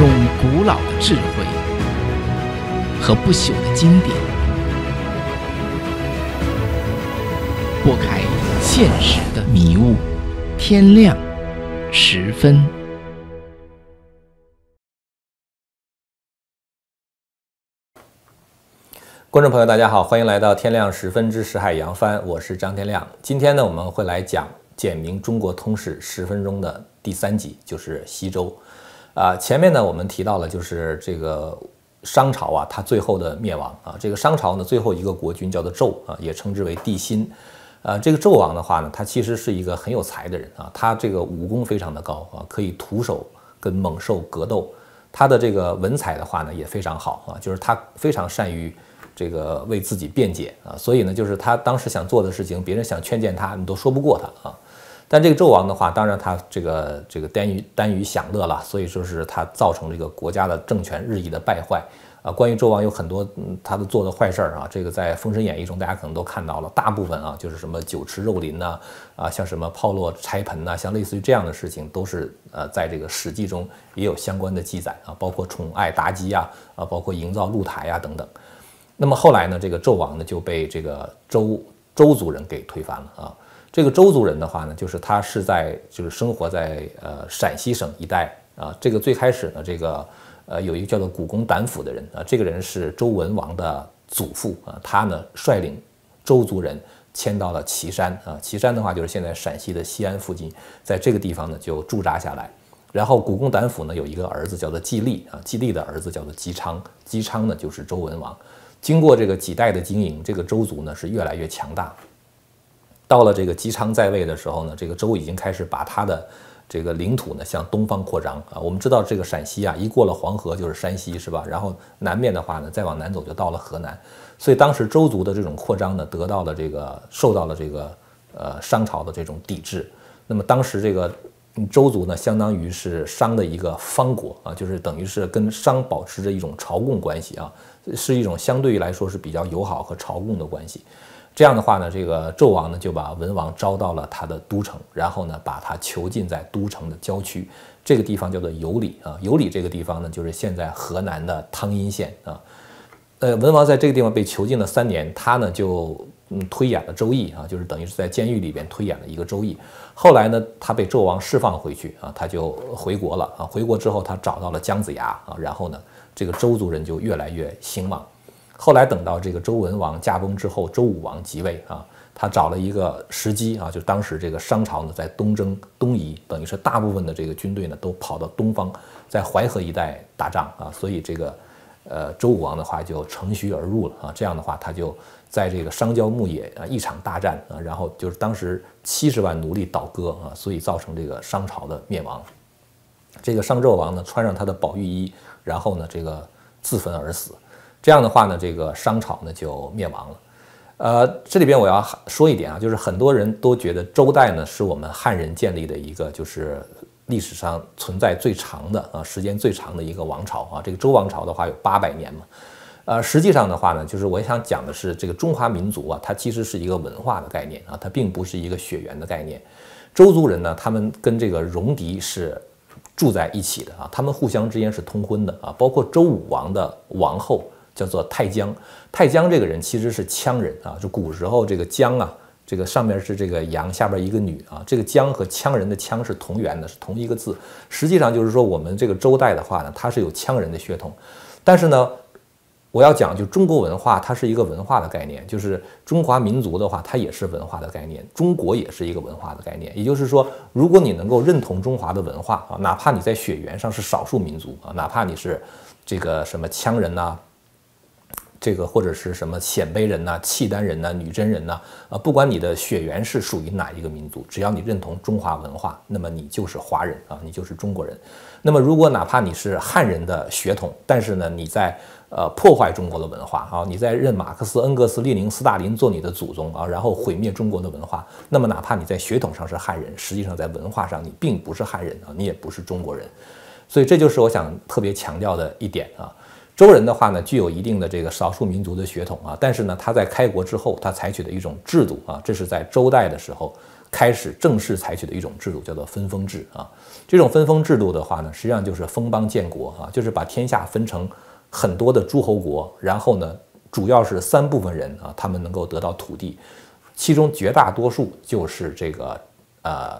用古老的智慧和不朽的经典，拨开现实的迷雾。天亮十分。观众朋友，大家好，欢迎来到天亮十分之识海扬帆，我是张天亮。今天呢，我们会来讲《简明中国通史十分钟》的第三集，就是西周。啊，前面呢，我们提到了就是这个商朝啊，它最后的灭亡啊。这个商朝呢，最后一个国君叫做纣啊，也称之为帝辛。呃，这个纣王的话呢，他其实是一个很有才的人啊，他这个武功非常的高啊，可以徒手跟猛兽格斗。他的这个文采的话呢，也非常好啊，就是他非常善于这个为自己辩解啊，所以呢，就是他当时想做的事情，别人想劝谏他，你都说不过他啊。但这个纣王的话，当然他这个这个耽于耽于享乐了，所以说是他造成这个国家的政权日益的败坏啊。关于纣王有很多他的做的坏事儿啊，这个在《封神演义》中大家可能都看到了，大部分啊就是什么酒池肉林呐啊，像什么炮烙柴盆呐，像类似于这样的事情，都是呃在这个《史记》中也有相关的记载啊，包括宠爱妲己呀啊，包括营造露台呀等等。那么后来呢，这个纣王呢就被这个周周族人给推翻了啊。这个周族人的话呢，就是他是在就是生活在呃陕西省一带啊。这个最开始呢，这个呃有一个叫做古公胆府的人啊，这个人是周文王的祖父啊。他呢率领周族人迁到了岐山啊。岐山的话就是现在陕西的西安附近，在这个地方呢就驻扎下来。然后古公胆府呢有一个儿子叫做季历啊，季历的儿子叫做姬昌，姬昌呢就是周文王。经过这个几代的经营，这个周族呢是越来越强大。到了这个姬昌在位的时候呢，这个周已经开始把他的这个领土呢向东方扩张啊。我们知道这个陕西啊，一过了黄河就是山西，是吧？然后南面的话呢，再往南走就到了河南。所以当时周族的这种扩张呢，得到了这个受到了这个呃商朝的这种抵制。那么当时这个周族呢，相当于是商的一个方国啊，就是等于是跟商保持着一种朝贡关系啊，是一种相对于来说是比较友好和朝贡的关系。这样的话呢，这个纣王呢就把文王招到了他的都城，然后呢把他囚禁在都城的郊区，这个地方叫做有里啊。有里这个地方呢，就是现在河南的汤阴县啊。呃，文王在这个地方被囚禁了三年，他呢就嗯推演了《周易》啊，就是等于是在监狱里边推演了一个《周易》。后来呢，他被纣王释放回去啊，他就回国了啊。回国之后，他找到了姜子牙啊，然后呢，这个周族人就越来越兴旺。后来等到这个周文王驾崩之后，周武王即位啊，他找了一个时机啊，就当时这个商朝呢在东征东夷，等于是大部分的这个军队呢都跑到东方，在淮河一带打仗啊，所以这个呃周武王的话就乘虚而入了啊，这样的话他就在这个商郊牧野啊一场大战啊，然后就是当时七十万奴隶倒戈啊，所以造成这个商朝的灭亡。这个商纣王呢穿上他的宝玉衣，然后呢这个自焚而死。这样的话呢，这个商朝呢就灭亡了。呃，这里边我要说一点啊，就是很多人都觉得周代呢是我们汉人建立的一个，就是历史上存在最长的啊，时间最长的一个王朝啊。这个周王朝的话有八百年嘛。呃，实际上的话呢，就是我想讲的是，这个中华民族啊，它其实是一个文化的概念啊，它并不是一个血缘的概念。周族人呢，他们跟这个戎狄是住在一起的啊，他们互相之间是通婚的啊，包括周武王的王后。叫做太姜，太姜这个人其实是羌人啊，就古时候这个姜啊，这个上面是这个羊，下边一个女啊，这个姜和羌人的羌是同源的，是同一个字。实际上就是说，我们这个周代的话呢，它是有羌人的血统。但是呢，我要讲就中国文化，它是一个文化的概念，就是中华民族的话，它也是文化的概念，中国也是一个文化的概念。也就是说，如果你能够认同中华的文化啊，哪怕你在血缘上是少数民族啊，哪怕你是这个什么羌人呐。这个或者是什么鲜卑人呐、契丹人呐、女真人呐，啊，不管你的血缘是属于哪一个民族，只要你认同中华文化，那么你就是华人啊，你就是中国人。那么如果哪怕你是汉人的血统，但是呢，你在呃破坏中国的文化啊，你在认马克思、恩格斯、列宁、斯大林做你的祖宗啊，然后毁灭中国的文化，那么哪怕你在血统上是汉人，实际上在文化上你并不是汉人啊，你也不是中国人。所以这就是我想特别强调的一点啊。周人的话呢，具有一定的这个少数民族的血统啊，但是呢，他在开国之后，他采取的一种制度啊，这是在周代的时候开始正式采取的一种制度，叫做分封制啊。这种分封制度的话呢，实际上就是封邦建国啊，就是把天下分成很多的诸侯国，然后呢，主要是三部分人啊，他们能够得到土地，其中绝大多数就是这个呃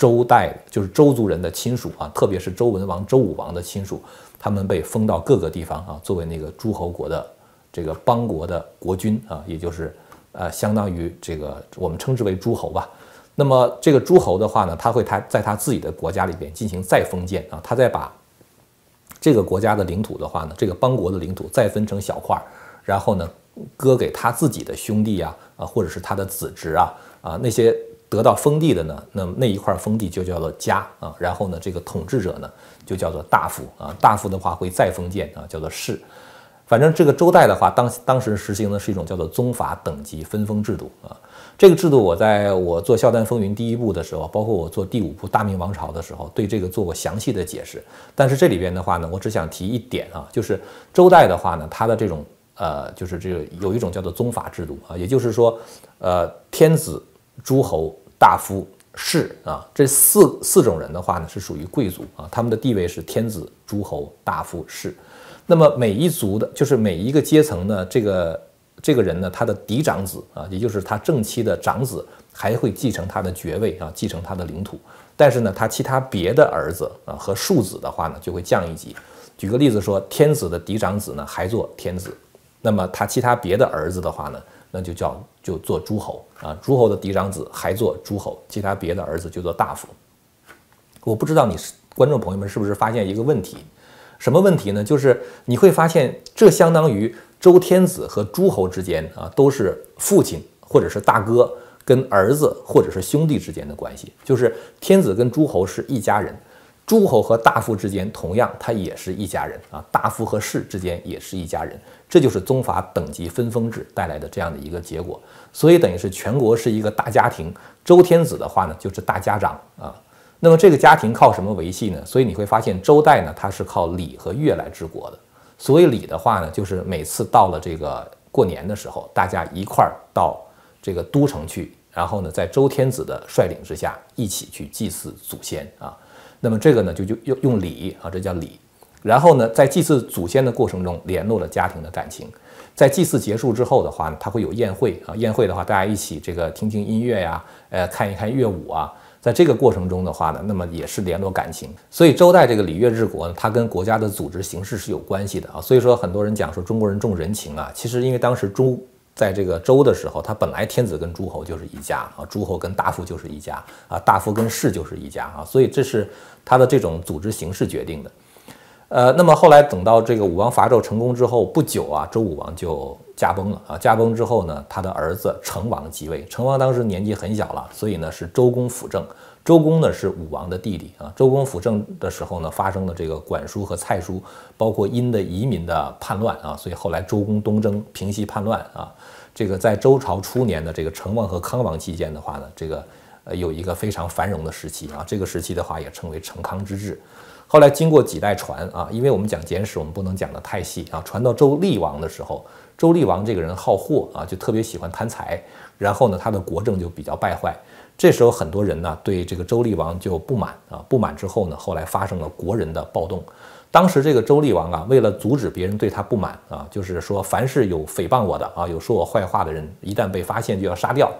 周代，就是周族人的亲属啊，特别是周文王、周武王的亲属，他们被封到各个地方啊，作为那个诸侯国的这个邦国的国君啊，也就是呃相当于这个我们称之为诸侯吧。那么这个诸侯的话呢，他会他在他自己的国家里边进行再封建啊，他再把这个国家的领土的话呢，这个邦国的领土再分成小块儿，然后呢割给他自己的兄弟啊啊，或者是他的子侄啊啊那些得到封地的呢，那么那一块封地就叫做家啊，然后呢这个统治者呢就叫做大夫啊，大夫的话会再封建啊，叫做士。反正这个周代的话，当当时实行的是一种叫做宗法等级分封制度啊。这个制度，我在我做《笑谈风云》第一部的时候，包括我做第五部《大明王朝》的时候，对这个做过详细的解释。但是这里边的话呢，我只想提一点啊，就是周代的话呢，它的这种呃，就是这个有一种叫做宗法制度啊，也就是说，呃，天子、诸侯、大夫、士啊，这四四种人的话呢，是属于贵族啊，他们的地位是天子、诸侯、大夫、士。那么每一族的，就是每一个阶层呢，这个。这个人呢，他的嫡长子啊，也就是他正妻的长子，还会继承他的爵位啊，继承他的领土。但是呢，他其他别的儿子啊和庶子的话呢，就会降一级。举个例子说，天子的嫡长子呢还做天子，那么他其他别的儿子的话呢，那就叫就做诸侯啊。诸侯的嫡长子还做诸侯，其他别的儿子就做大夫。我不知道你是观众朋友们是不是发现一个问题？什么问题呢？就是你会发现，这相当于。周天子和诸侯之间啊，都是父亲或者是大哥跟儿子或者是兄弟之间的关系，就是天子跟诸侯是一家人，诸侯和大夫之间同样他也是一家人啊，大夫和士之间也是一家人，这就是宗法等级分封制带来的这样的一个结果。所以等于是全国是一个大家庭，周天子的话呢就是大家长啊，那么这个家庭靠什么维系呢？所以你会发现周代呢它是靠礼和乐来治国的。所以礼的话呢，就是每次到了这个过年的时候，大家一块儿到这个都城去，然后呢，在周天子的率领之下，一起去祭祀祖先啊。那么这个呢，就就用用礼啊，这叫礼。然后呢，在祭祀祖先的过程中，联络了家庭的感情。在祭祀结束之后的话呢，他会有宴会啊，宴会的话，大家一起这个听听音乐呀，呃，看一看乐舞啊。在这个过程中的话呢，那么也是联络感情，所以周代这个礼乐治国呢，它跟国家的组织形式是有关系的啊。所以说很多人讲说中国人重人情啊，其实因为当时周在这个周的时候，他本来天子跟诸侯就是一家啊，诸侯跟大夫就是一家啊，大夫跟士就是一家啊，所以这是他的这种组织形式决定的。呃，那么后来等到这个武王伐纣成功之后不久啊，周武王就驾崩了啊。驾崩之后呢，他的儿子成王即位。成王当时年纪很小了，所以呢是周公辅政。周公呢是武王的弟弟啊。周公辅政的时候呢，发生了这个管叔和蔡叔，包括殷的移民的叛乱啊。所以后来周公东征平息叛乱啊。这个在周朝初年的这个成王和康王期间的话呢，这个呃有一个非常繁荣的时期啊。这个时期的话也称为成康之治。后来经过几代传啊，因为我们讲简史，我们不能讲得太细啊。传到周厉王的时候，周厉王这个人好货啊，就特别喜欢贪财，然后呢，他的国政就比较败坏。这时候很多人呢对这个周厉王就不满啊，不满之后呢，后来发生了国人的暴动。当时这个周厉王啊，为了阻止别人对他不满啊，就是说凡是有诽谤我的啊，有说我坏话的人，一旦被发现就要杀掉。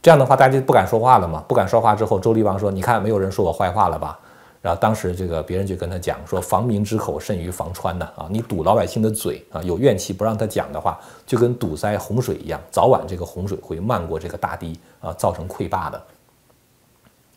这样的话，大家就不敢说话了嘛。不敢说话之后，周厉王说：“你看，没有人说我坏话了吧？”然后当时这个别人就跟他讲说，防民之口甚于防川呐啊，你堵老百姓的嘴啊，有怨气不让他讲的话，就跟堵塞洪水一样，早晚这个洪水会漫过这个大堤啊，造成溃坝的。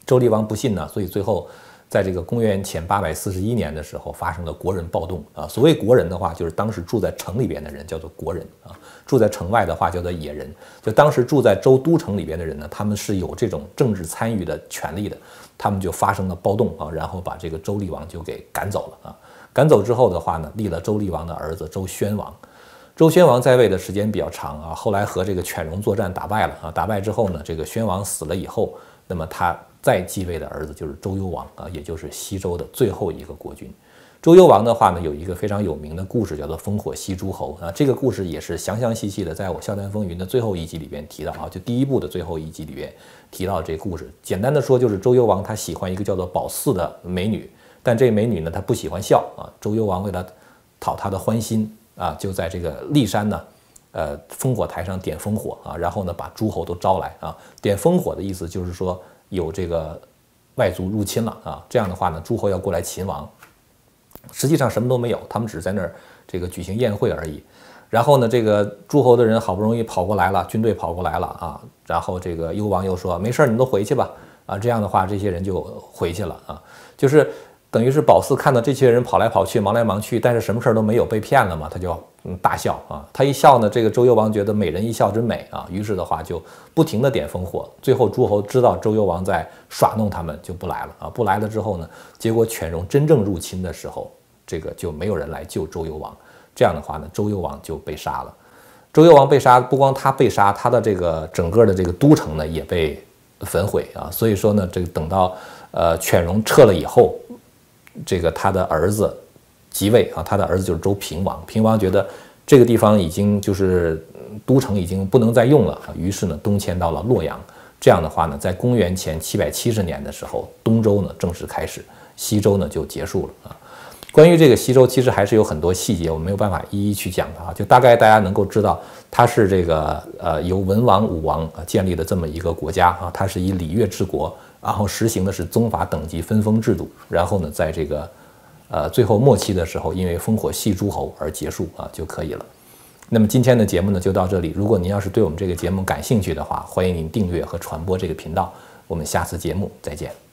周厉王不信呢，所以最后。在这个公元前八百四十一年的时候，发生了国人暴动啊。所谓国人的话，就是当时住在城里边的人，叫做国人啊；住在城外的话，叫做野人。就当时住在周都城里边的人呢，他们是有这种政治参与的权利的，他们就发生了暴动啊，然后把这个周厉王就给赶走了啊。赶走之后的话呢，立了周厉王的儿子周宣王。周宣王在位的时间比较长啊，后来和这个犬戎作战打败了啊，打败之后呢，这个宣王死了以后，那么他。再继位的儿子就是周幽王啊，也就是西周的最后一个国君。周幽王的话呢，有一个非常有名的故事，叫做烽火戏诸侯啊。这个故事也是详详细细的，在我《笑谈风云》的最后一集里边提到啊，就第一部的最后一集里边提到这故事。简单的说，就是周幽王他喜欢一个叫做宝四的美女，但这美女呢，她不喜欢笑啊。周幽王为了讨她的欢心啊，就在这个骊山呢，呃，烽火台上点烽火啊，然后呢，把诸侯都招来啊。点烽火的意思就是说有这个外族入侵了啊，这样的话呢，诸侯要过来擒王。实际上什么都没有，他们只是在那儿这个举行宴会而已。然后呢，这个诸侯的人好不容易跑过来了，军队跑过来了啊。然后这个幽王又说：“没事儿，你们都回去吧。”啊，这样的话，这些人就回去了啊。就是等于是宝四看到这些人跑来跑去，忙来忙去，但是什么事儿都没有，被骗了嘛，他就嗯大笑啊。他一笑呢，这个周幽王觉得美人一笑真美啊，于是的话就不停的点烽火。最后诸侯知道周幽王在耍弄他们，就不来了啊。不来了之后呢，结果犬戎真正入侵的时候。这个就没有人来救周幽王，这样的话呢，周幽王就被杀了。周幽王被杀，不光他被杀，他的这个整个的这个都城呢也被焚毁啊。所以说呢，这个等到呃犬戎撤了以后，这个他的儿子即位啊，他的儿子就是周平王。平王觉得这个地方已经就是都城已经不能再用了，于是呢东迁到了洛阳。这样的话呢，在公元前七百七十年的时候，东周呢正式开始，西周呢就结束了啊。关于这个西周，其实还是有很多细节，我没有办法一一去讲的啊。就大概大家能够知道，它是这个呃由文王、武王啊建立的这么一个国家啊，它是以礼乐治国，然后实行的是宗法等级分封制度，然后呢，在这个呃最后末期的时候，因为烽火戏诸侯而结束啊就可以了。那么今天的节目呢就到这里，如果您要是对我们这个节目感兴趣的话，欢迎您订阅和传播这个频道。我们下次节目再见。